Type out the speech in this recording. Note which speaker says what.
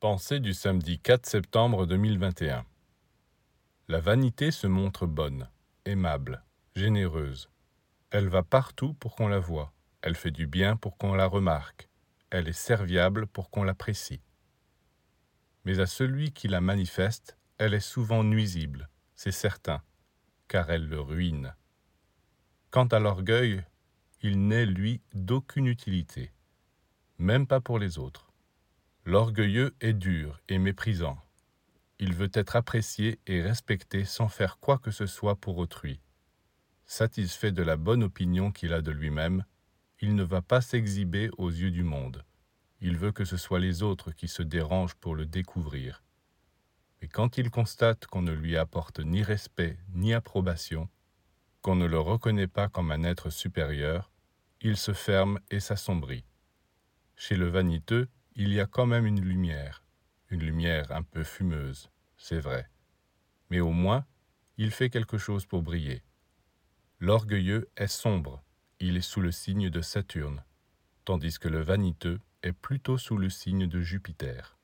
Speaker 1: Pensée du samedi 4 septembre 2021 La vanité se montre bonne, aimable, généreuse. Elle va partout pour qu'on la voie. Elle fait du bien pour qu'on la remarque. Elle est serviable pour qu'on l'apprécie. Mais à celui qui la manifeste, elle est souvent nuisible, c'est certain, car elle le ruine. Quant à l'orgueil, il n'est, lui, d'aucune utilité, même pas pour les autres. L'orgueilleux est dur et méprisant. Il veut être apprécié et respecté sans faire quoi que ce soit pour autrui. Satisfait de la bonne opinion qu'il a de lui-même, il ne va pas s'exhiber aux yeux du monde. Il veut que ce soit les autres qui se dérangent pour le découvrir. Mais quand il constate qu'on ne lui apporte ni respect ni approbation, qu'on ne le reconnaît pas comme un être supérieur, il se ferme et s'assombrit. Chez le vaniteux, il y a quand même une lumière, une lumière un peu fumeuse, c'est vrai. Mais au moins, il fait quelque chose pour briller. L'orgueilleux est sombre, il est sous le signe de Saturne, tandis que le vaniteux est plutôt sous le signe de Jupiter.